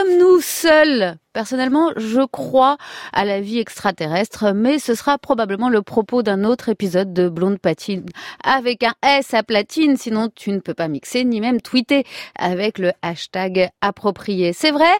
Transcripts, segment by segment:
Sommes-nous seuls Personnellement, je crois à la vie extraterrestre, mais ce sera probablement le propos d'un autre épisode de Blonde Patine avec un S à platine, sinon tu ne peux pas mixer ni même tweeter avec le hashtag approprié. C'est vrai,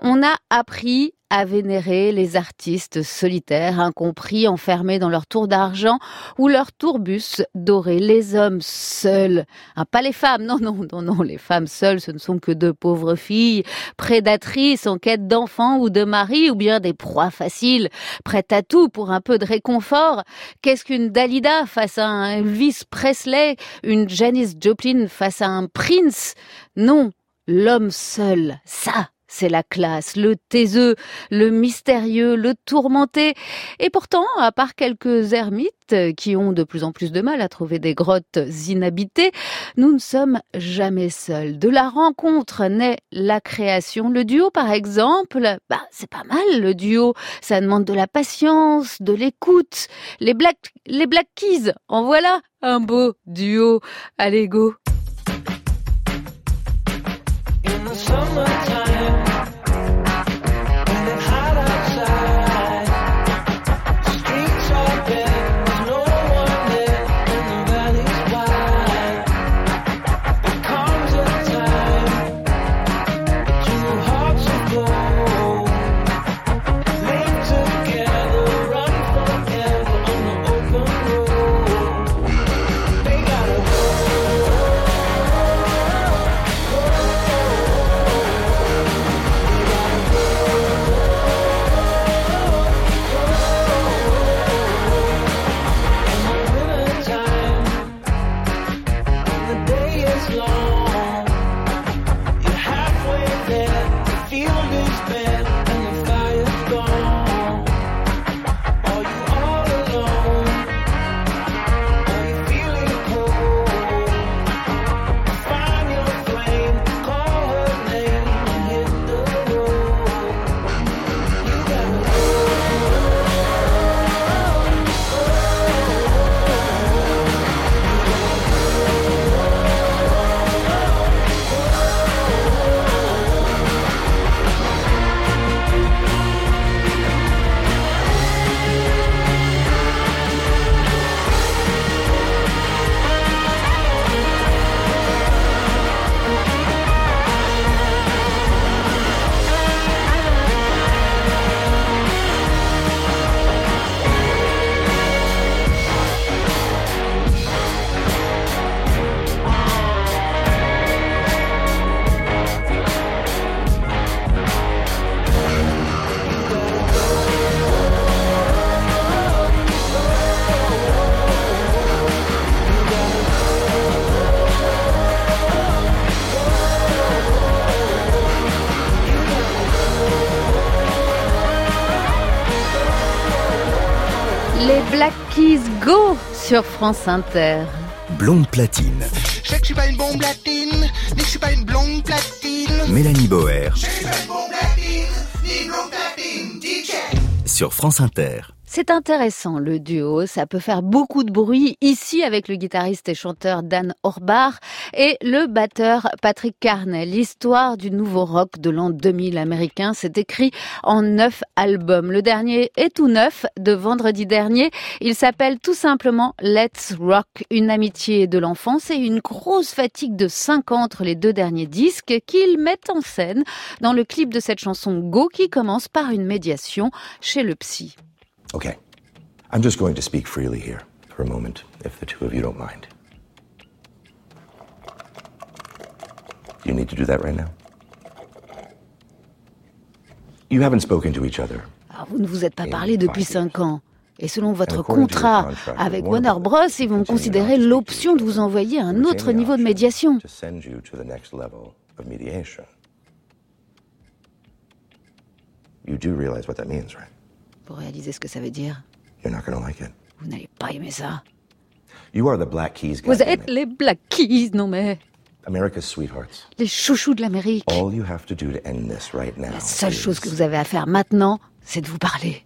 on a appris à vénérer les artistes solitaires, incompris, enfermés dans leur tour d'argent ou leur tourbus doré. Les hommes seuls, hein, pas les femmes, non, non, non, non, les femmes seules, ce ne sont que de pauvres filles, prédatrices en quête d'enfants ou de mari, ou bien des proies faciles, prêtes à tout pour un peu de réconfort. Qu'est-ce qu'une Dalida face à un Elvis Presley, une Janis Joplin face à un Prince? Non, l'homme seul, ça, c'est la classe, le taiseux, le mystérieux, le tourmenté. Et pourtant, à part quelques ermites qui ont de plus en plus de mal à trouver des grottes inhabitées, nous ne sommes jamais seuls. De la rencontre naît la création. Le duo, par exemple, bah, c'est pas mal, le duo. Ça demande de la patience, de l'écoute. Les Black, Keys, en voilà un beau duo. Allez, go. France Inter. Blonde platine. Je sais que je suis pas une bombe latine, mais je suis pas une blonde platine. Mélanie Boer Je suis pas une bombe latine, ni une blonde platine, DJ. sur France Inter. C'est intéressant le duo, ça peut faire beaucoup de bruit ici avec le guitariste et chanteur Dan Orbar et le batteur Patrick Carney. L'histoire du nouveau rock de l'an 2000 américain s'est écrit en neuf albums. Le dernier est tout neuf de vendredi dernier. Il s'appelle tout simplement Let's Rock, une amitié de l'enfance et une grosse fatigue de cinq ans entre les deux derniers disques qu'ils mettent en scène dans le clip de cette chanson Go qui commence par une médiation chez le psy. Okay. I'm just going to speak freely here for a moment, if the two of you don't mind. You need to do that right now? You haven't spoken to each other. Alors, Ah, vous ne vous êtes pas parlé depuis cinq ans. Et selon votre contrat avec Warner Bros, ils vont considérer l'option de vous envoyer à un autre niveau de médiation. You do realize what that means, right? Vous réalisez ce que ça veut dire You're not going to like it. Vous n'allez pas aimer ça. You are the Black Keys Vous êtes les Black Keys, non mais America's sweethearts. les chouchous de l'Amérique. All you have to do to end this right now La seule is chose que vous avez à faire maintenant, c'est de vous parler.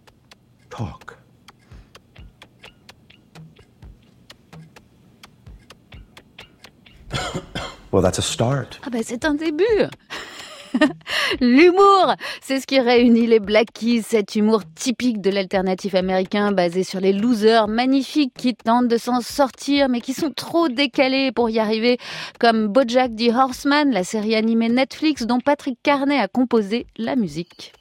talk. well, that's a start. Ah ben c'est un début. L'humour, c'est ce qui réunit les Black Keys, cet humour typique de l'alternatif américain basé sur les losers magnifiques qui tentent de s'en sortir mais qui sont trop décalés pour y arriver, comme Bojack the Horseman, la série animée Netflix dont Patrick Carnet a composé la musique.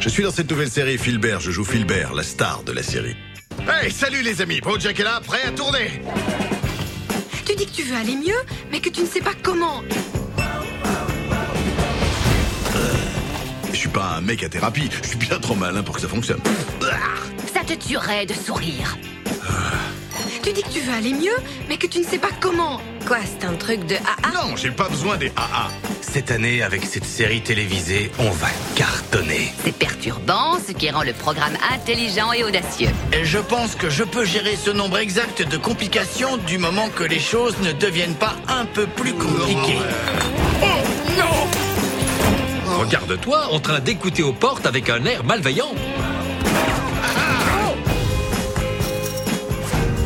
Je suis dans cette nouvelle série Philbert, je joue Philbert, la star de la série. Hey, salut les amis, Bojack est là, prêt à tourner Tu dis que tu veux aller mieux, mais que tu ne sais pas comment. Pas un mec à thérapie, je suis bien trop malin pour que ça fonctionne. Ça te tuerait de sourire. Tu dis que tu veux aller mieux, mais que tu ne sais pas comment. Quoi, c'est un truc de AA Non, j'ai pas besoin des AA. Cette année, avec cette série télévisée, on va cartonner. C'est perturbant, ce qui rend le programme intelligent et audacieux. Et je pense que je peux gérer ce nombre exact de complications du moment que les choses ne deviennent pas un peu plus compliquées. Regarde-toi en train d'écouter aux portes avec un air malveillant.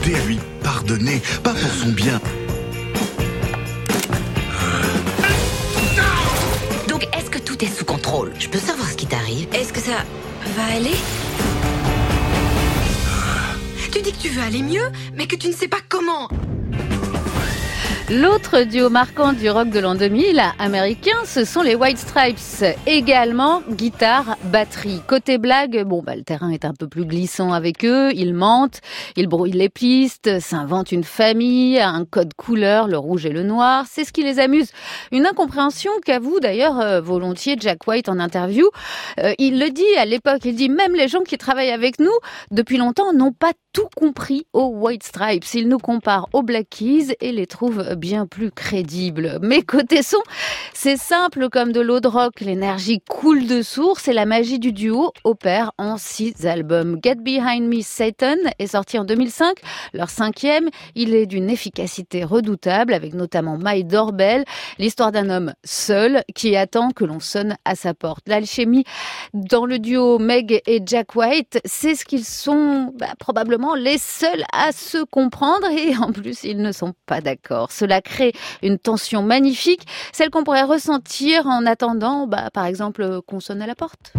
T'es à lui pardonner, pas pour son bien. Donc, est-ce que tout est sous contrôle? Je peux savoir ce qui t'arrive Est-ce que ça va aller? Tu dis que tu veux aller mieux, mais que tu ne sais pas comment. L'autre duo marquant du rock de l'an 2000 américain, ce sont les White Stripes. Également guitare, batterie. Côté blague, bon bah le terrain est un peu plus glissant avec eux. Ils mentent, ils brouillent les pistes, s'inventent une famille, un code couleur, le rouge et le noir. C'est ce qui les amuse. Une incompréhension qu'avoue d'ailleurs euh, volontiers Jack White en interview. Euh, il le dit à l'époque. Il dit même les gens qui travaillent avec nous depuis longtemps n'ont pas tout compris aux White Stripes. Ils nous comparent aux Black Keys et les trouvent bien plus crédibles. Mais côté son, c'est simple comme de l'eau de rock. L'énergie coule de source et la magie du duo opère en six albums. Get Behind Me Satan est sorti en 2005. Leur cinquième, il est d'une efficacité redoutable avec notamment My Doorbell, l'histoire d'un homme seul qui attend que l'on sonne à sa porte. L'alchimie dans le duo Meg et Jack White, c'est ce qu'ils sont bah, probablement les seuls à se comprendre et en plus ils ne sont pas d'accord. Cela crée une tension magnifique, celle qu'on pourrait ressentir en attendant, bah, par exemple, qu'on sonne à la porte.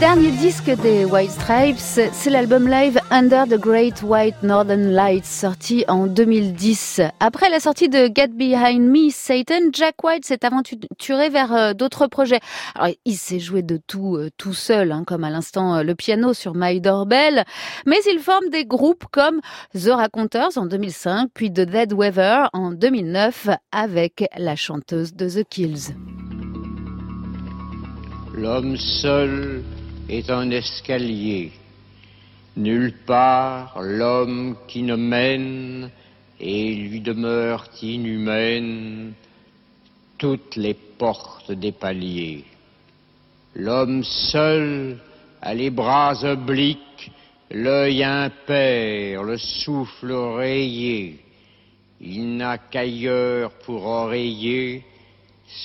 Dernier disque des White Stripes, c'est l'album live Under the Great White Northern Lights, sorti en 2010. Après la sortie de Get Behind Me, Satan, Jack White s'est aventuré vers euh, d'autres projets. Alors, il s'est joué de tout euh, tout seul, hein, comme à l'instant euh, le piano sur My Doorbell, mais il forme des groupes comme The Raconteurs en 2005, puis The Dead Weather en 2009, avec la chanteuse de The Kills. L'homme seul est un escalier. Nulle part l'homme qui ne mène et lui demeure inhumaine toutes les portes des paliers. L'homme seul a les bras obliques, l'œil impair, le souffle rayé. Il n'a qu'ailleurs pour oreiller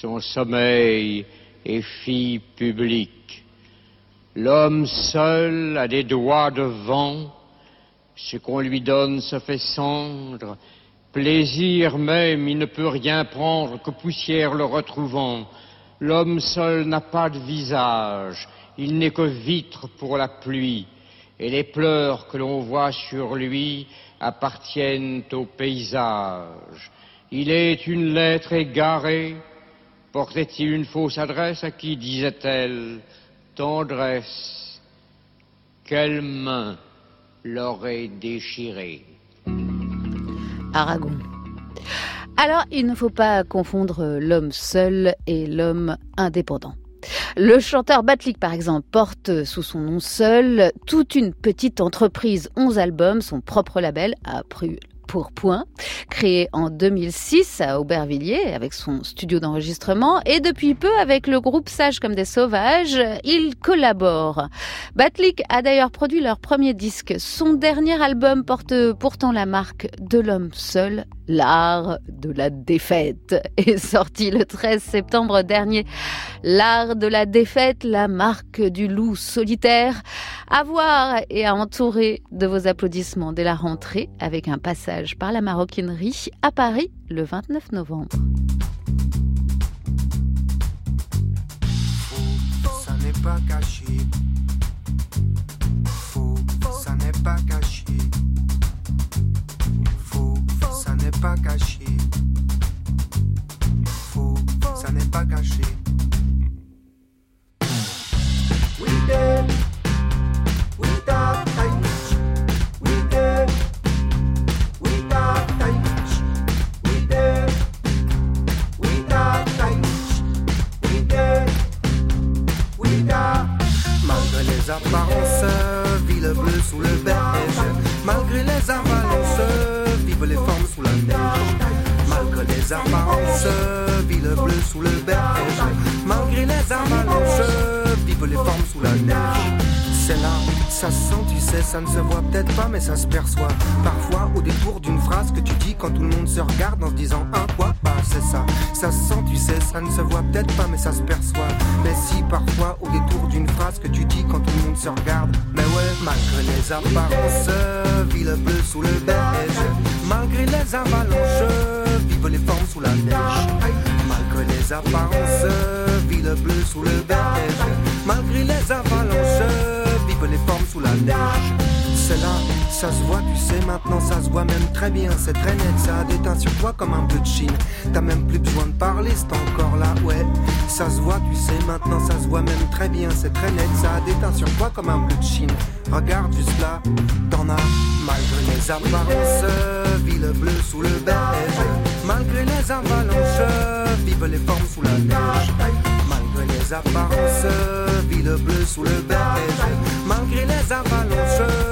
son sommeil et fille publique. L'homme seul a des doigts de vent, ce qu'on lui donne se fait cendre, plaisir même il ne peut rien prendre que poussière le retrouvant. L'homme seul n'a pas de visage, il n'est que vitre pour la pluie, et les pleurs que l'on voit sur lui appartiennent au paysage. Il est une lettre égarée, Portait-il une fausse adresse à qui disait-elle? Tendresse Quelle main l'aurait déchiré Aragon. Alors, il ne faut pas confondre l'homme seul et l'homme indépendant. Le chanteur Batlik, par exemple, porte sous son nom seul toute une petite entreprise, 11 albums, son propre label, a pris pour Point, créé en 2006 à Aubervilliers avec son studio d'enregistrement et depuis peu avec le groupe Sage comme des sauvages, ils collaborent. Batlik a d'ailleurs produit leur premier disque. Son dernier album porte pourtant la marque de l'homme seul, L'art de la défaite est sorti le 13 septembre dernier. L'art de la défaite, la marque du loup solitaire, à voir et à entourer de vos applaudissements dès la rentrée avec un passage par la maroquinerie à Paris le 29 novembre. Caché. Ça se perçoit. Parfois, au détour d'une phrase que tu dis quand tout le monde se regarde en se disant un quoi, bah c'est ça. Ça se sent, tu sais, ça ne se voit peut-être pas, mais ça se perçoit. Mais si, parfois, au détour d'une phrase que tu dis quand tout le monde se regarde, mais ouais, malgré les apparences, ville bleue sous le beige. Malgré les avalanches, vivent les formes sous la neige. Malgré les apparences, ville bleue sous le ça se voit, tu sais, maintenant ça se voit même très bien, c'est très net, ça déteint sur toi comme un peu de chine. T'as même plus besoin de parler, c'est encore là, ouais. Ça se voit, tu sais, maintenant ça se voit même très bien, c'est très net, ça déteint sur toi comme un peu de chine. Regarde juste là, t'en as, malgré les apparences, ville bleue sous le beige. Malgré les avalanches, vivent les formes sous la neige. Malgré les apparences, ville bleue sous le beige. Malgré les avalanches,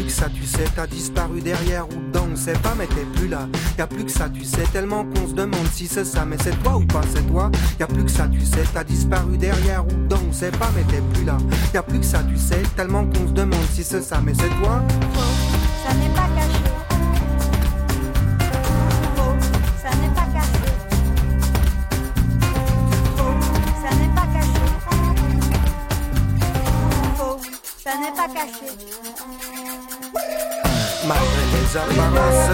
plus que ça, tu sais, t'as disparu derrière ou dedans, on sait pas, mais t'es plus là. Y a plus que ça, tu sais, tellement qu'on se demande si c'est ça, mais c'est toi ou pas, c'est toi. Y a plus que ça, tu sais, t'as disparu derrière ou dedans, on sait pas, mais t'es plus là. Y a plus que ça, tu sais, tellement qu'on se demande si c'est ça, mais c'est toi. Faux, ça n'est pas caché. Faux, ça n'est pas caché. Faux, ça n'est pas caché. Malgré les apparences,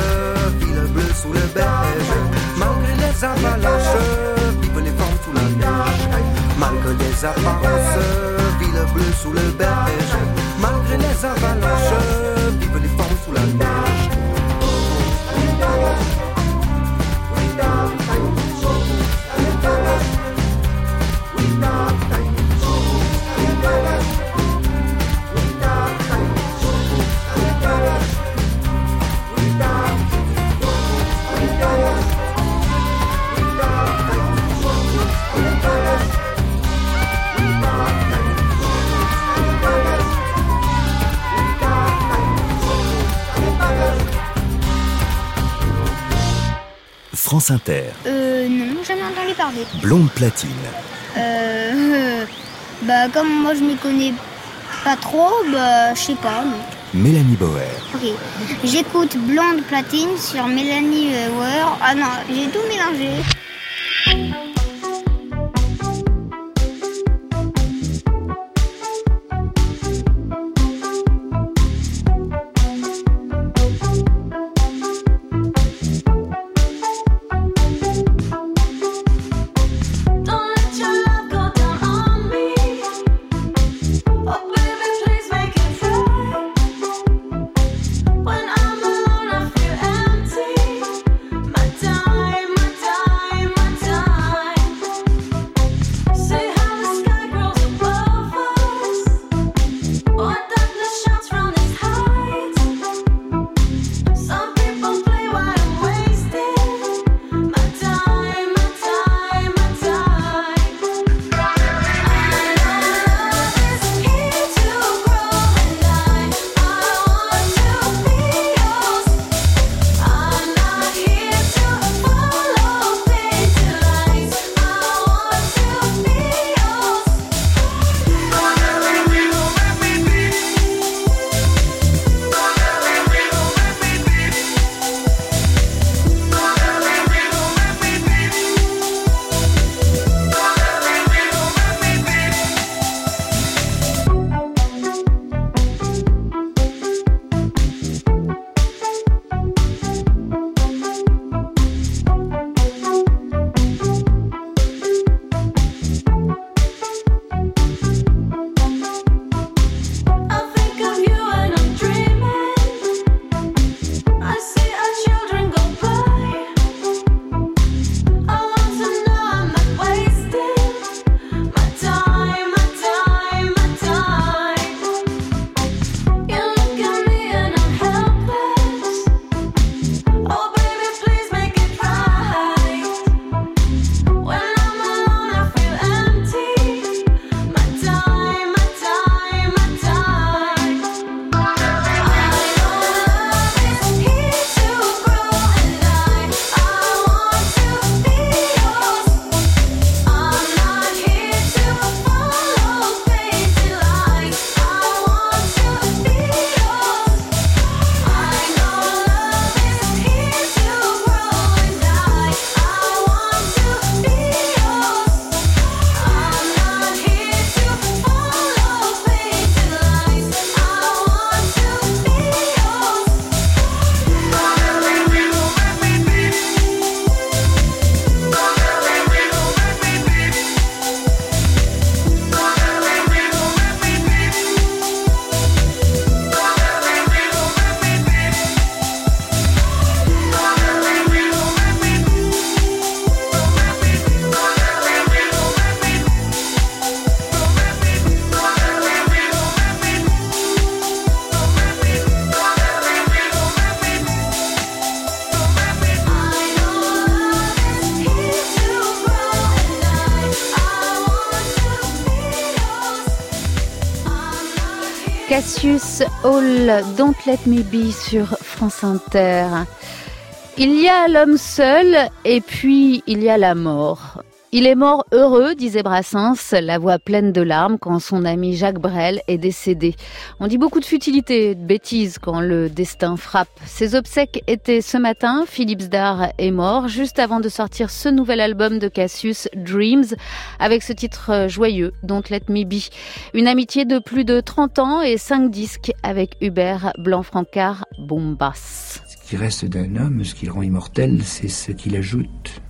ville bleue sous le beige. Malgré les avalanches, vivent les formes sous la neige. que les apparences, ville bleue sous le berge, malgré les avalanches, vivent les formes sous la neige. France Inter. Euh, non, jamais entendu parler. Blonde platine. Euh, bah, comme moi je m'y connais pas trop, bah, je sais pas. Mélanie Bauer. Ok. J'écoute Blonde Platine sur Mélanie Bauer. Ah non, j'ai tout mélangé. Hall, Don't Let Me Be sur France Inter. Il y a l'homme seul et puis il y a la mort. Il est mort heureux, disait Brassens, la voix pleine de larmes quand son ami Jacques Brel est décédé. On dit beaucoup de futilité, de bêtises quand le destin frappe. Ses obsèques étaient ce matin, Philippe Zdar est mort juste avant de sortir ce nouvel album de Cassius, Dreams, avec ce titre joyeux, Don't Let Me Be. Une amitié de plus de 30 ans et 5 disques avec Hubert Blanc-Francard Bombas. Ce qui reste d'un homme, ce qui le rend immortel, c'est ce qu'il ajoute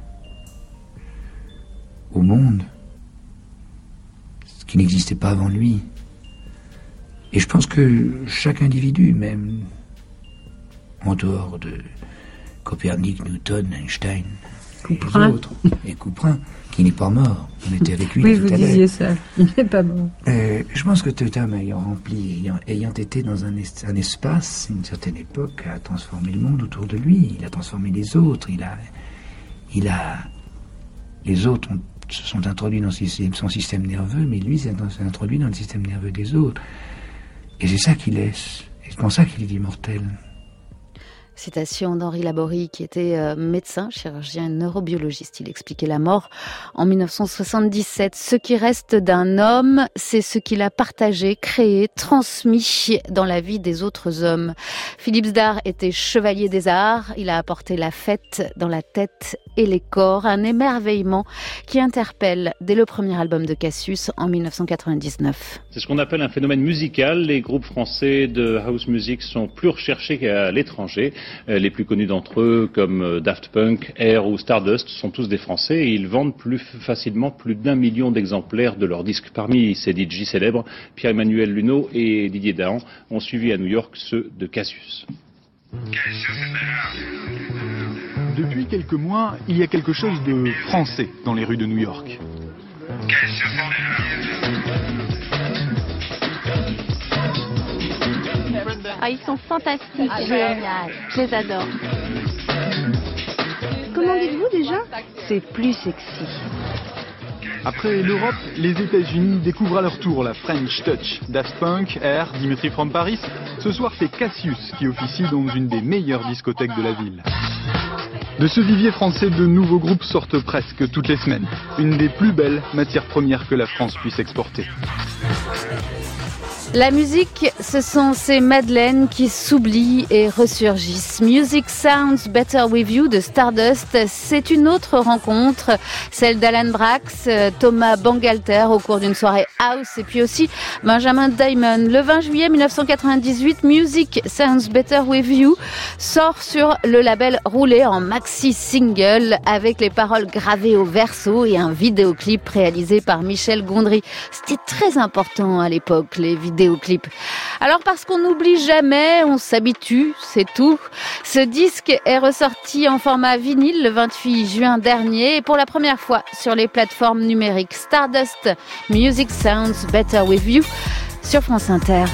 au monde. qui n'existait pas avant lui. Et je pense que chaque individu, même en dehors de Copernic, Newton, Einstein, Couperin. autres, et Couperin, qui n'est pas mort, on était avec lui Oui, tout vous à disiez ça. Il n'est pas mort. Euh, je pense que homme ayant rempli, ayant, ayant été dans un, es- un espace, une certaine époque, a transformé le monde autour de lui. Il a transformé les autres. Il a, il a, les autres ont- se sont introduits dans son système, nerveux, mais lui s'est introduit dans le système nerveux des autres. Et c'est ça qu'il laisse. Et c'est pour ça qu'il est immortel. Citation d'Henri Laborie, qui était euh, médecin, chirurgien neurobiologiste. Il expliquait la mort en 1977. Ce qui reste d'un homme, c'est ce qu'il a partagé, créé, transmis dans la vie des autres hommes. Philippe Zdar était chevalier des arts. Il a apporté la fête dans la tête et les corps. Un émerveillement qui interpelle dès le premier album de Cassius en 1999. C'est ce qu'on appelle un phénomène musical. Les groupes français de house music sont plus recherchés qu'à l'étranger. Euh, Les plus connus d'entre eux, comme euh, Daft Punk, Air ou Stardust, sont tous des Français et ils vendent plus facilement plus d'un million d'exemplaires de leurs disques. Parmi ces DJ célèbres, Pierre-Emmanuel Luneau et Didier Dahan ont suivi à New York ceux de Cassius. Depuis quelques mois, il y a quelque chose de français dans les rues de New York. Ah, ils sont fantastiques. Génial. Je les adore. Comment dites-vous déjà? C'est plus sexy. Après l'Europe, les États-Unis découvrent à leur tour la French Touch. Daft Punk, Air, Dimitri from Paris. Ce soir, c'est Cassius qui officie dans une des meilleures discothèques de la ville. De ce vivier français, de nouveaux groupes sortent presque toutes les semaines. Une des plus belles matières premières que la France puisse exporter. La musique, ce sont ces madeleines qui s'oublient et ressurgissent. Music Sounds Better With You de Stardust, c'est une autre rencontre, celle d'Alan Brax, Thomas Bangalter au cours d'une soirée house et puis aussi Benjamin Diamond. Le 20 juillet 1998, Music Sounds Better With You sort sur le label roulé en maxi single avec les paroles gravées au verso et un vidéoclip réalisé par Michel Gondry. C'était très important à l'époque, les Alors parce qu'on n'oublie jamais, on s'habitue, c'est tout. Ce disque est ressorti en format vinyle le 28 juin dernier et pour la première fois sur les plateformes numériques Stardust Music Sounds Better With You sur France Inter.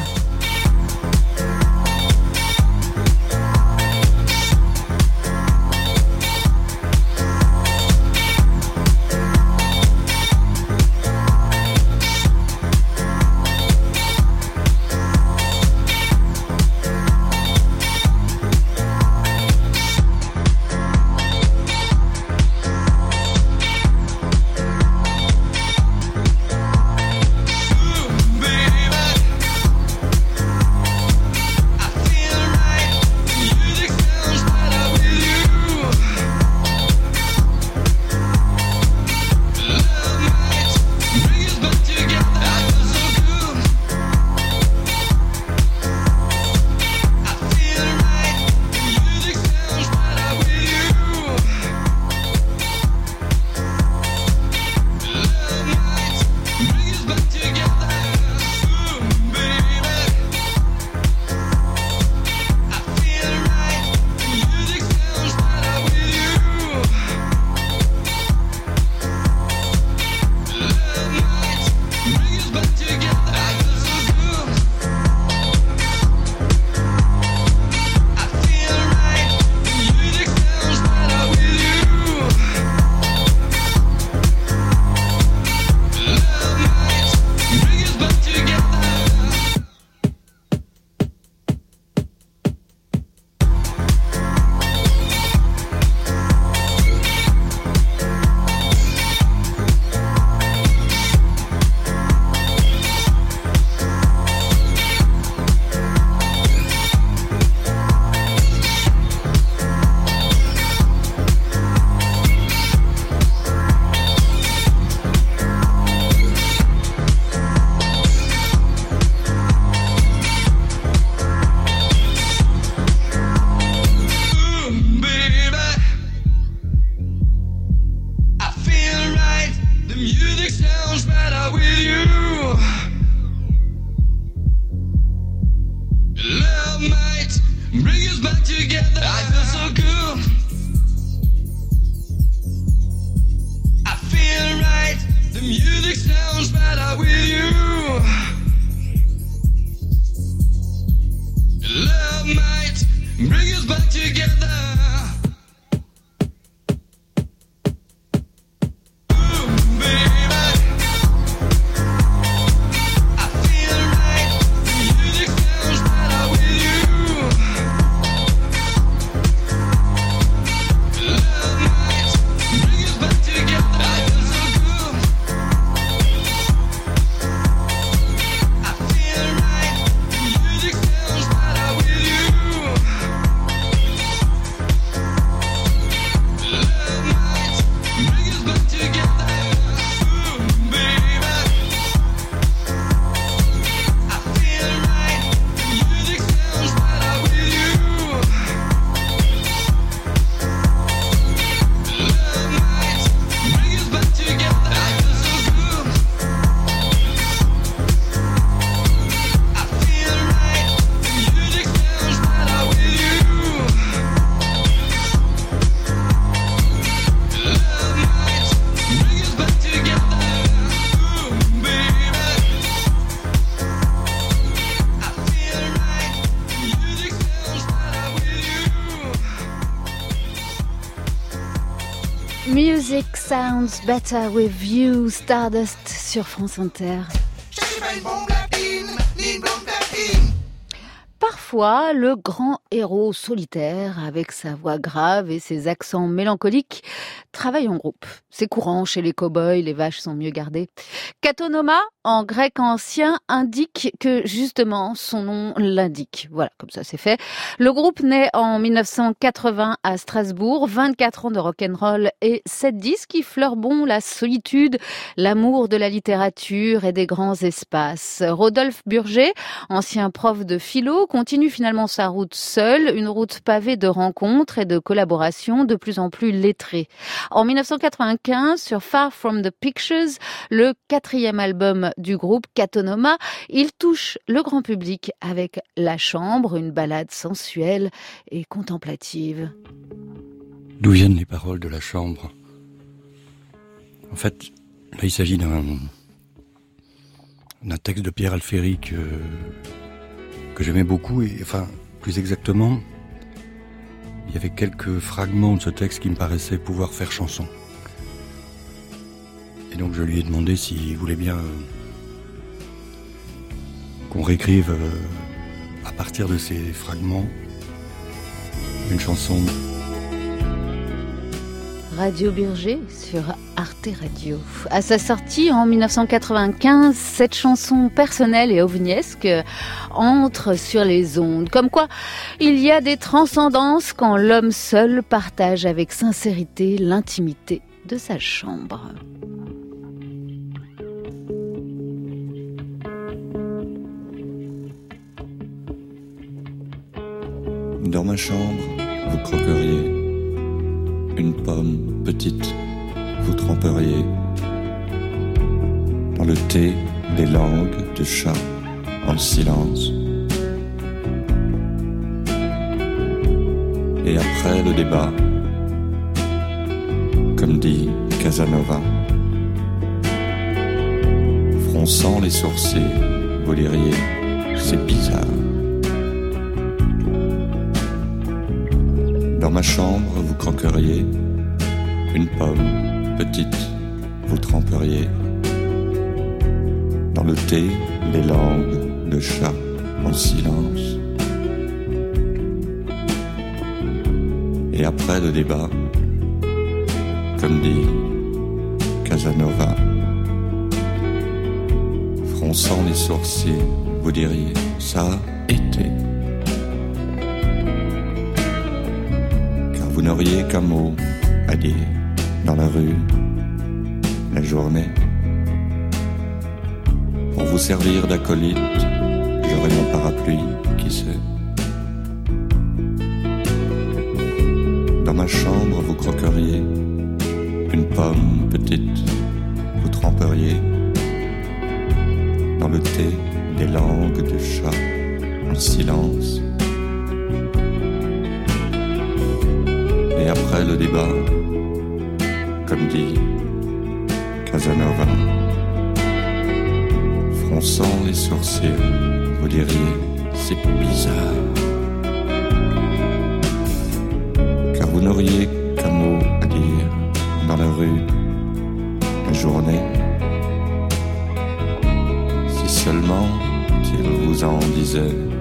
Sounds better with you, Stardust sur France Inter. Parfois, le grand héros solitaire, avec sa voix grave et ses accents mélancoliques, travaille en groupe. C'est courant chez les cow-boys, les vaches sont mieux gardées. Katonoma, en grec ancien, indique que justement son nom l'indique. Voilà, comme ça c'est fait. Le groupe naît en 1980 à Strasbourg, 24 ans de rock'n'roll et 7 disques qui fleurent la solitude, l'amour de la littérature et des grands espaces. Rodolphe Burger, ancien prof de philo, continue finalement sa route seul, une route pavée de rencontres et de collaborations de plus en plus lettrées. En 1995, sur Far From the Pictures, le quatrième album du groupe Katonoma, il touche le grand public avec La Chambre, une ballade sensuelle et contemplative. D'où viennent les paroles de la chambre? En fait, là, il s'agit d'un texte de Pierre Alféry que, j'aimais beaucoup, et enfin, plus exactement, il y avait quelques fragments de ce texte qui me paraissaient pouvoir faire chanson. Et donc je lui ai demandé s'il voulait bien euh, qu'on réécrive euh, à partir de ces fragments une chanson. Radio Burger sur Arte Radio. À sa sortie en 1995, cette chanson personnelle et ovniesque entre sur les ondes. Comme quoi, il y a des transcendances quand l'homme seul partage avec sincérité l'intimité de sa chambre. Dans ma chambre, vous croqueriez une pomme petite, vous tremperiez dans le thé des langues de chat en silence. Et après le débat, comme dit Casanova, fronçant les sourcils, vous diriez, c'est bizarre. Ma chambre, vous croqueriez une pomme petite, vous tremperiez dans le thé les langues de chat en silence. Et après le débat, comme dit Casanova, fronçant les sourcils, vous diriez ça n'auriez qu'un mot à dire dans la rue, la journée. Pour vous servir d'acolyte, j'aurai mon parapluie, qui sait. Dans ma chambre, vous croqueriez une pomme petite, vous tremperiez dans le thé des langues de chat en silence. Et après le débat, comme dit Casanova. Fronçant les sourcils, vous diriez, c'est bizarre. Car vous n'auriez qu'un mot à dire dans la rue, la journée. Si seulement il vous en disait.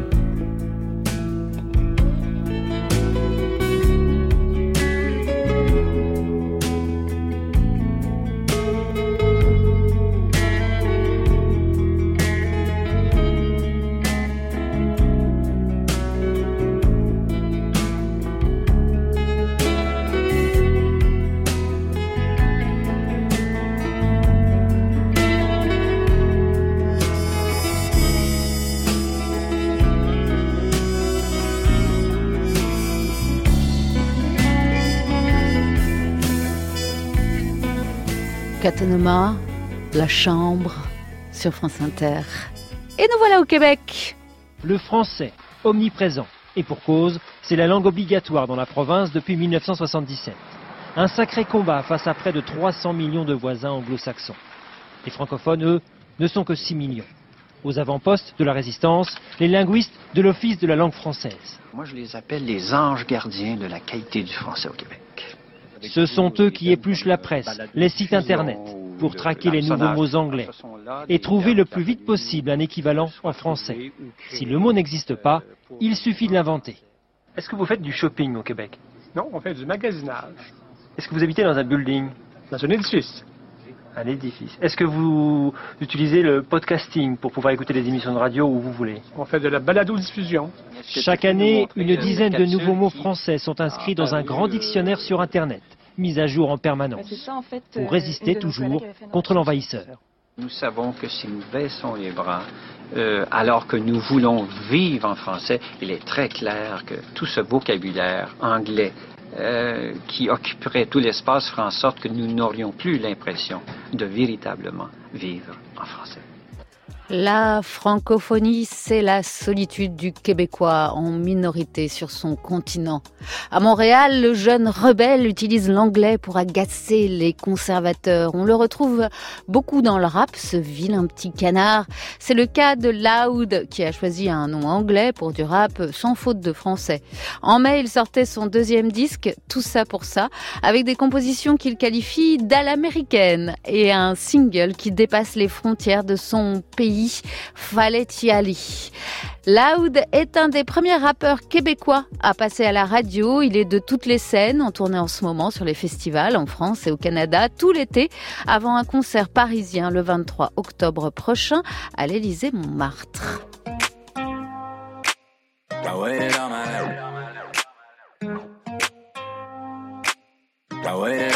La Chambre, sur France Inter. Et nous voilà au Québec. Le français, omniprésent. Et pour cause, c'est la langue obligatoire dans la province depuis 1977. Un sacré combat face à près de 300 millions de voisins anglo-saxons. Les francophones, eux, ne sont que 6 millions. Aux avant-postes de la résistance, les linguistes de l'Office de la langue française. Moi, je les appelle les anges gardiens de la qualité du français au Québec. Ce sont eux qui épluchent la presse, les sites internet, pour traquer les nouveaux mots anglais et trouver le plus vite possible un équivalent en français. Si le mot n'existe pas, il suffit de l'inventer. Est-ce que vous faites du shopping au Québec? Non, on fait du magasinage. Est-ce que vous habitez dans un building? Dans un édifice. Un édifice. Est-ce que vous utilisez le podcasting pour pouvoir écouter les émissions de radio où vous voulez? On fait de la balado-diffusion. Chaque année, une dizaine de nouveaux mots français sont inscrits dans un grand dictionnaire sur Internet, mis à jour en permanence, pour résister toujours contre l'envahisseur. Nous savons que si nous baissons les bras, euh, alors que nous voulons vivre en français, il est très clair que tout ce vocabulaire anglais euh, qui occuperait tout l'espace ferait en sorte que nous n'aurions plus l'impression de véritablement vivre en français. La francophonie, c'est la solitude du Québécois en minorité sur son continent. À Montréal, le jeune rebelle utilise l'anglais pour agacer les conservateurs. On le retrouve beaucoup dans le rap, ce vilain petit canard. C'est le cas de Loud, qui a choisi un nom anglais pour du rap sans faute de français. En mai, il sortait son deuxième disque, Tout ça pour ça, avec des compositions qu'il qualifie d'à l'américaine et un single qui dépasse les frontières de son pays Aller. Loud est un des premiers rappeurs québécois à passer à la radio. Il est de toutes les scènes, en tournée en ce moment sur les festivals en France et au Canada tout l'été, avant un concert parisien le 23 octobre prochain à l'Élysée Montmartre. Ah Ah ma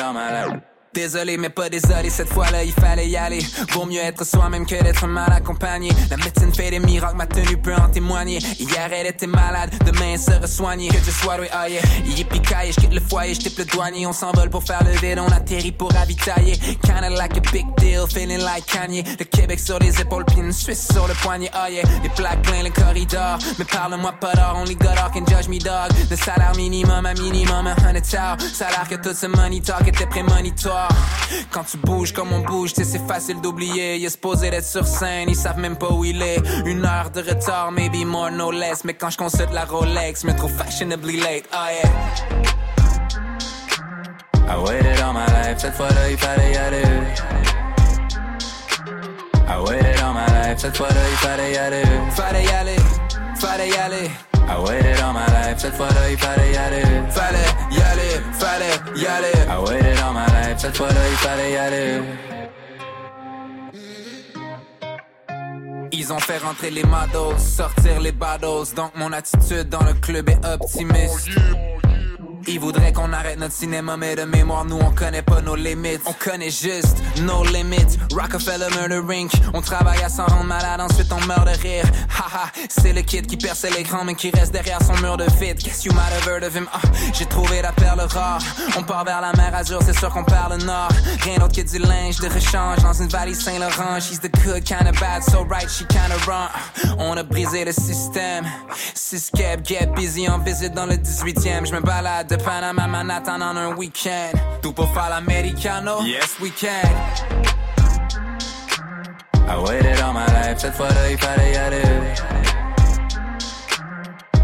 Désolé, mais pas désolé, cette fois-là, il fallait y aller. Vaut mieux être soi-même que d'être mal accompagné. La médecine fait des miracles, ma tenue peut en témoigner. Hier, elle était malade, demain, elle sera soignée. Que je sois doué, oh yeah. Yippee je quitte le foyer, je le douanier. On s'envole pour faire le vide, on atterrit pour ravitailler. Kinda like a big deal, feeling like Kanye. Le Québec sur les épaules, puis une Suisse sur le poignet, oh yeah. Les plaques plein le corridor. Mais parle-moi pas d'or, only God can judge me, dog. De salaire minimum à minimum, un hundred. Salaire que tout ce money talk était prémonitoire. Quand tu bouges comme on bouge, c'est facile d'oublier. Il est supposé d'être sur scène, ils savent même pas où il est. Une heure de retard, maybe more, no less. Mais quand je consulte la Rolex, me trouve fashionably late. Oh yeah. I waited all my life, cette fois-là, il fallait y aller. I waited all my life, cette fois-là, il fallait y aller. Fallait y aller, fallait y aller. I waited all my life, cette fois-là, il fallait y aller. Fallait y aller, fallait y aller. I waited all my life, cette fois-là, il fallait y aller. Ils ont fait rentrer les models, sortir les battles. Donc mon attitude dans le club est optimiste. Ils voudraient qu'on arrête notre cinéma, mais de mémoire, nous on connaît pas nos limites. On connaît juste nos limites. Rockefeller Murder Inc. On travaille à s'en rendre malade, ensuite on meurt de rire. Haha, c'est le kid qui perce l'écran, mais qui reste derrière son mur de vide. Guess you might have heard of him. Ah, J'ai trouvé la perle rare. On part vers la mer Azur, c'est sûr qu'on perd le nord. Rien d'autre que du linge de rechange dans une valise Saint-Laurent. She's the good kind of bad, so right, she kind of. On a brisé le système. Six get busy en visite dans le 18e. Je me balade de Panama Manhattan en un week-end. Tout pour faire l'americano? Yes, we can. I waited all my life, cette fois-là il fallait y aller.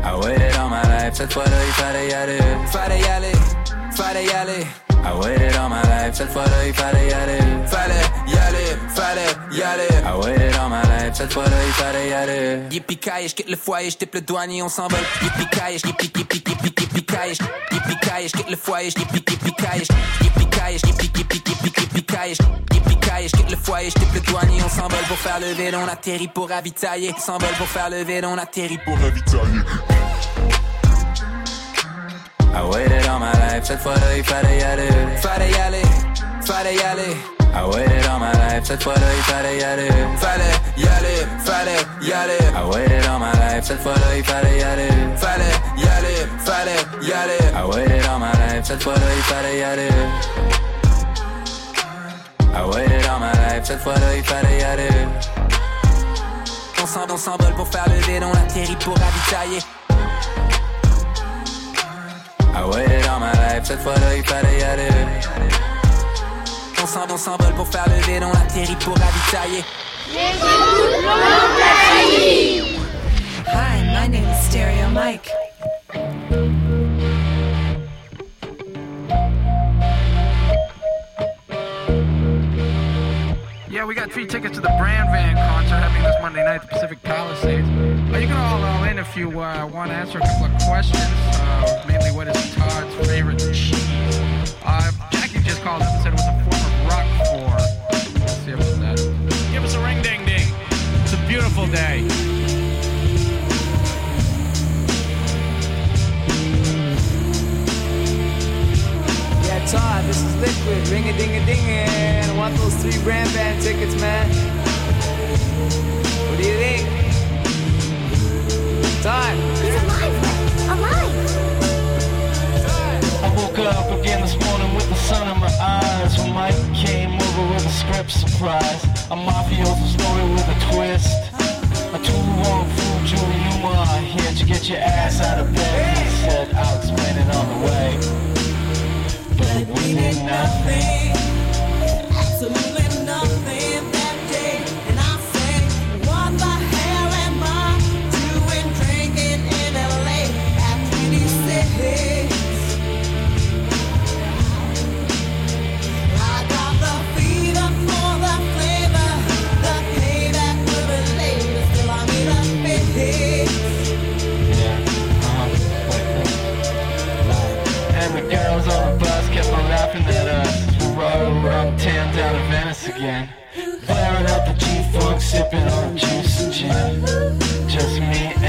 I waited all my life, cette fois-là il fallait y aller. Fallait y aller, fallait y aller. I waited all my life, cette fois-là il fallait y aller. Fallait y aller, fallait y aller. I waited all my life, cette fois-là il fallait y aller. Yippee kai, je quitte le foyer, je le douanier, on s'envole. Yippee kai, je yippee yippee yippee yippee kai, yippee kai, je quitte le foyer, je yippee yippee kai, yippee kai, je yippee yippee yippee yippee kai, yippee kai, je quitte le foyer, je le douanier, on s'envole pour faire le vide, on atterrit pour ravitailler. S'envole pour faire le vide, on atterrit pour ravitailler. I waited all my life, cette fois-là fallait y aller. Fallait y aller, fallait y aller. I waited all my life, cette fois-là fallait y aller. Fallait y aller, fallait y aller. I waited all my life, cette fois-là fallait y aller. Fallait y aller, fallait y aller. I waited all my life, cette fois-là fallait y aller. I waited all my life, cette fois-là il fallait y aller. On s'en on s'envole pour faire le vide, on atterrit pour ravitailler. I waited all my life, cette fois-là il fallait y aller. On s'en on s'envole pour faire le vide, on atterrit pour ravitailler. Hi, my name is Stereo Mike. Yeah, we got free tickets to the Brand Van concert happening this Monday night at the Pacific Palisades. Uh, you can all all in if you uh, want to answer a couple of questions. Uh, mainly, what is Todd's favorite cheese? Uh, Jackie just called up and said it was a form of Roquefort. Let's see if it's that. Give us a ring ding ding. It's a beautiful day. Yeah, Todd, this is Liquid. Ring a ding a ding I want those three brand band tickets, man. What do you think? Todd. He's alive, alive. I woke up again this morning with the sun in my eyes When Mike came over with a script surprise A mafioso story with a twist A too long fool Julie Newmar Here to get your ass out of bed He said I'll explain it on the way But we did nothing. Absolutely around town down to Venice again. Blaring out the G-Funk, sipping on juice and gin. Just me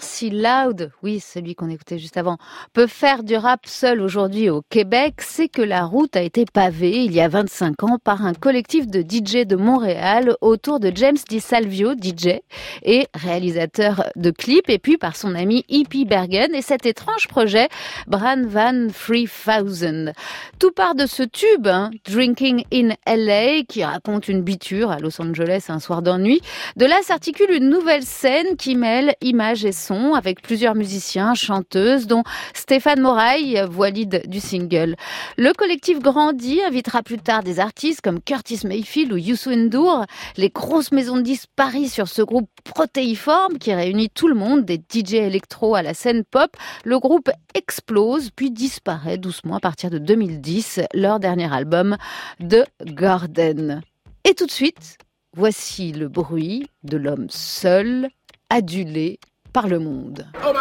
Si Loud, oui, celui qu'on écoutait juste avant, peut faire du rap seul aujourd'hui au Québec, c'est que la route a été pavée il y a 25 ans par un collectif de DJ de Montréal autour de James DiSalvio, DJ et réalisateur de clips, et puis par son ami Hippie Bergen et cet étrange projet Bran Van 3000. Tout part de ce tube, hein, Drinking in LA, qui raconte une biture à Los Angeles un soir d'ennui. De là s'articule une nouvelle scène qui mêle images et avec plusieurs musiciens, chanteuses, dont Stéphane Moraille, voix lead du single. Le collectif grandit, invitera plus tard des artistes comme Curtis Mayfield ou Youssou N'Dour. Les grosses maisons de disques parient sur ce groupe protéiforme qui réunit tout le monde, des DJ électro à la scène pop. Le groupe explose puis disparaît doucement à partir de 2010, leur dernier album, The Garden. Et tout de suite, voici le bruit de l'homme seul, adulé par le monde. Oh!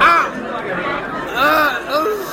Ah! Ah! Oh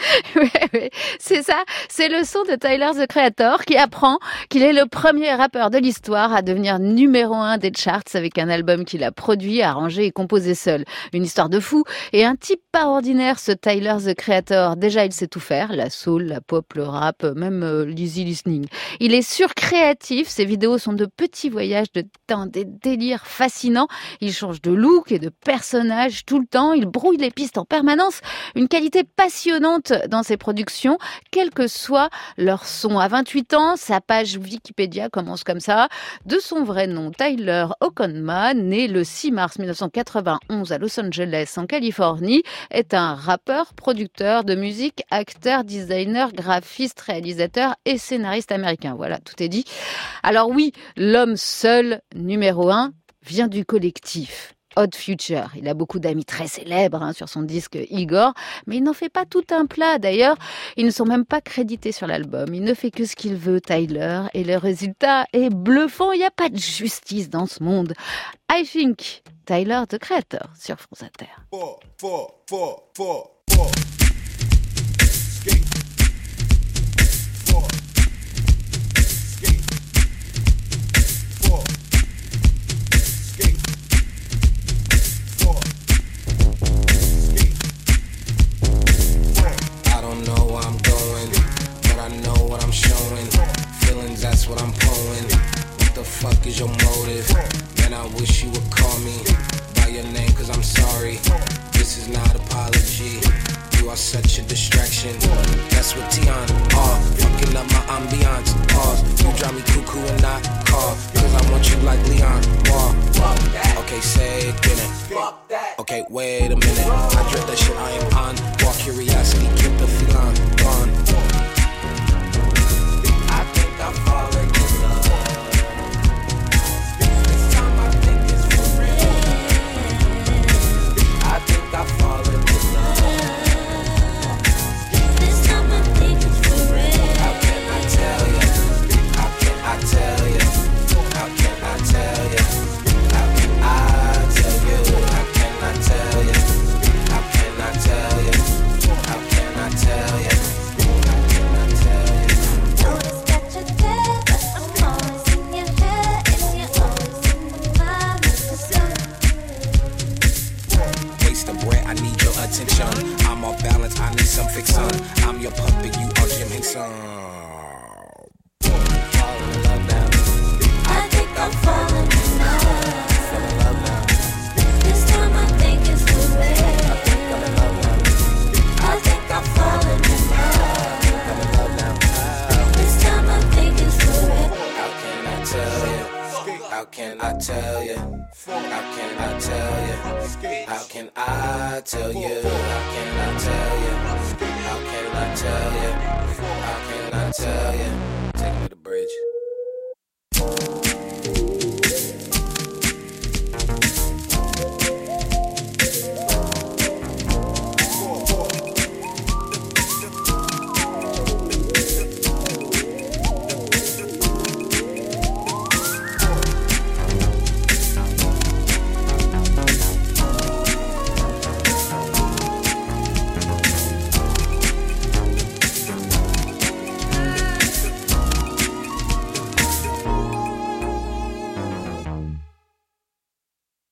Ouais, c'est ça, c'est le son de Tyler the Creator qui apprend qu'il est le premier rappeur de l'histoire à devenir numéro un des charts avec un album qu'il a produit, arrangé et composé seul. Une histoire de fou et un type pas ordinaire ce Tyler the Creator. Déjà il sait tout faire, la soul, la pop, le rap, même euh, l'easy listening. Il est surcréatif, ses vidéos sont de petits voyages de temps, des délires fascinants. Il change de look et de personnage tout le temps, il brouille les pistes en permanence, une qualité passionnante dans ses productions, quel que soit leur son. À 28 ans, sa page Wikipédia commence comme ça. De son vrai nom, Tyler Okonma, né le 6 mars 1991 à Los Angeles, en Californie, est un rappeur, producteur de musique, acteur, designer, graphiste, réalisateur et scénariste américain. Voilà, tout est dit. Alors oui, l'homme seul, numéro un, vient du collectif. Odd Future. Il a beaucoup d'amis très célèbres hein, sur son disque Igor, mais il n'en fait pas tout un plat. D'ailleurs, ils ne sont même pas crédités sur l'album. Il ne fait que ce qu'il veut, Tyler, et le résultat est bluffant. Il n'y a pas de justice dans ce monde. I think Tyler, the Creator, sur France Inter. What I'm pulling. What the fuck is your motive? Man, I wish you would call me by your name, cause I'm sorry. This is not apology. You are such a distraction. That's what Tion are. Uh, fucking up my ambiance. Pause. You drive me cuckoo and not call. Cause I want you like Leon. Wall. Okay, say it again. Okay, wait a minute. I dread that shit I am on. Walk curiosity, keep the feline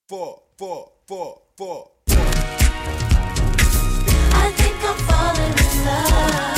four, four, four, four. I think I'm falling in love.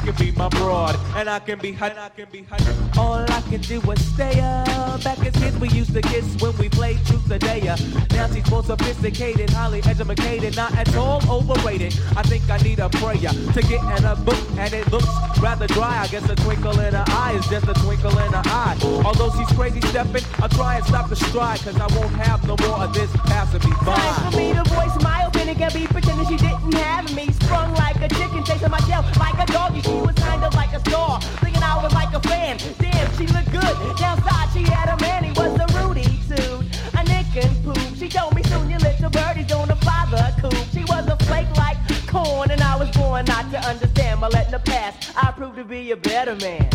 can be my broad, and I can be her. I can be her. All I can do is stay up. Back as kids, we used to kiss when we played truth or dare. Now she's more sophisticated, highly educated, not at all overrated. I think I need a prayer to get in a book, and it looks rather dry. I guess a twinkle in her eye is just a twinkle in her eye. Although she's crazy stepping, I'll try and stop the stride, cause I won't have no more of this passing me by. Time for me to voice my opinion, can be pretending she didn't have me. Sprung like a chicken, chasing my tail like a doggy. She was kind of like a star, thinking I was like a fan. Damn, she looked good. Downside, she had a man, he was a Rudy suit, a nick and poop. She told me soon your little birdie's gonna fly the coop. She was a flake like corn, and I was born not to understand. But letting the past, I proved to be a better man.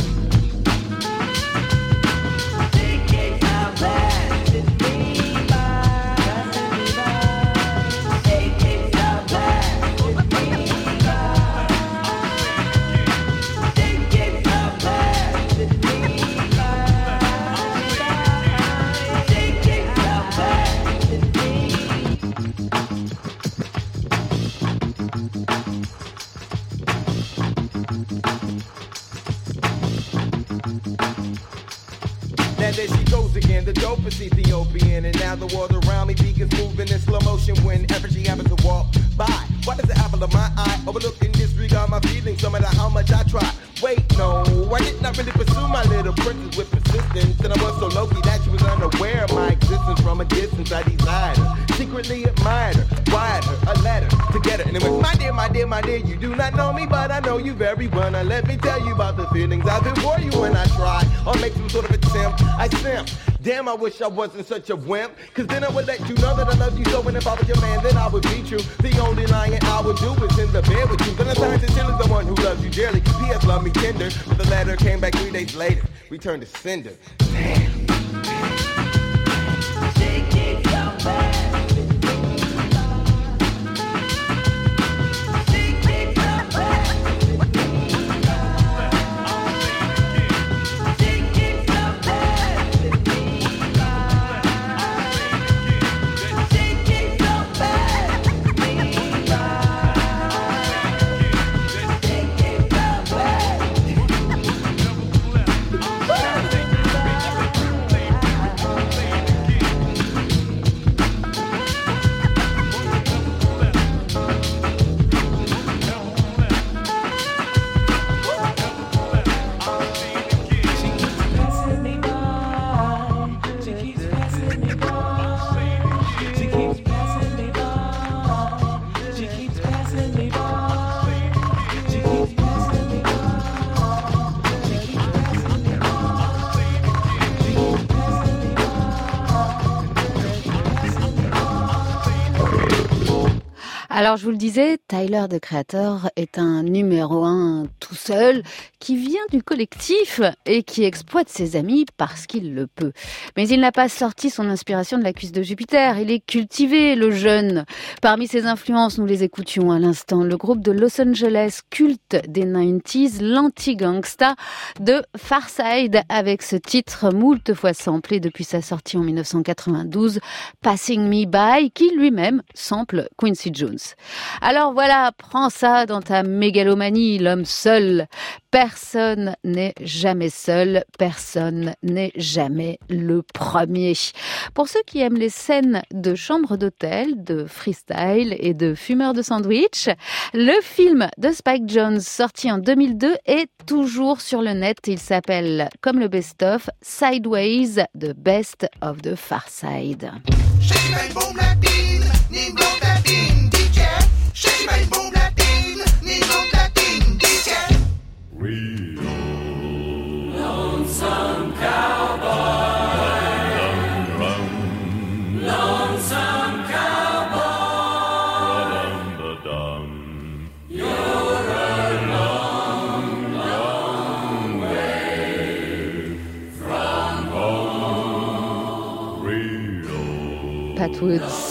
Thinking how bad very well. Now let me tell you about the feelings I feel for you when I try or make some sort of attempt. I simp. Damn, I wish I wasn't such a wimp. Cause then I would let you know that I love you so. And if I was your man, then I would be true. The only lying I would do is in the bed with you. But I'm signed sincerely the one who loves you dearly. P.S. love me tender. But the letter came back three days later. Returned to sender. Damn. Alors, je vous le disais, Tyler, the Creator, est un numéro un tout seul qui vient du collectif et qui exploite ses amis parce qu'il le peut. Mais il n'a pas sorti son inspiration de la cuisse de Jupiter. Il est cultivé, le jeune. Parmi ses influences, nous les écoutions à l'instant. Le groupe de Los Angeles culte des 90s, l'anti-gangsta de Farside avec ce titre moult fois samplé depuis sa sortie en 1992, Passing Me By, qui lui-même sample Quincy Jones. Alors voilà, prends ça dans ta mégalomanie, l'homme seul. Personne n'est jamais seul, personne n'est jamais le premier. Pour ceux qui aiment les scènes de chambre d'hôtel, de freestyle et de fumeurs de sandwich, le film de Spike Jones sorti en 2002 est toujours sur le net. Il s'appelle, comme le best-of, Sideways, The Best of the Far Side.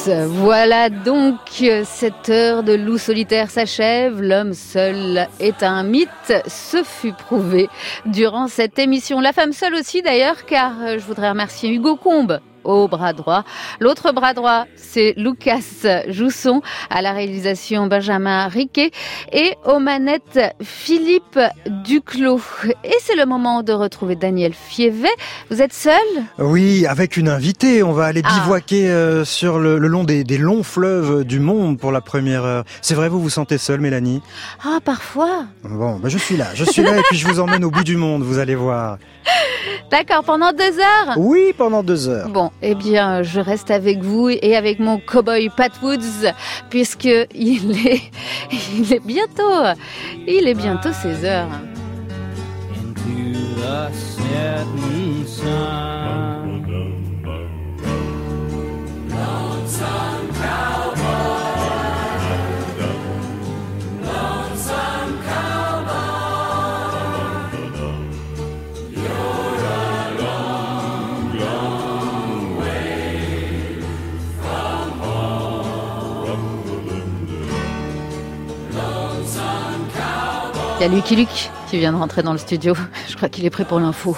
Voilà donc cette heure de loup solitaire s'achève. L'homme seul est un mythe. Ce fut prouvé durant cette émission. La femme seule aussi d'ailleurs, car euh, je voudrais remercier Hugo Combe au bras droit. L'autre bras droit, c'est Lucas Jousson, à la réalisation Benjamin Riquet et aux manettes Philippe Duclos. Et c'est le moment de retrouver Daniel Fievet. Vous êtes seul? Oui, avec une invitée, on va aller bivouaquer euh, sur le, le long des, des longs fleuves du monde pour la première heure. C'est vrai, vous vous sentez seule, Mélanie? Ah, parfois. Bon, bah je suis là, je suis là et puis je vous emmène au bout du monde, vous allez voir. D'accord, pendant deux heures? Oui, pendant deux heures. Bon, eh bien, je reste avec vous et avec mon cowboy Pat Woods, puisque il est, il est bientôt, il est bientôt 16 heures. Y a Lucky Luke qui vient de rentrer dans le studio. Je crois qu'il est prêt pour l'info.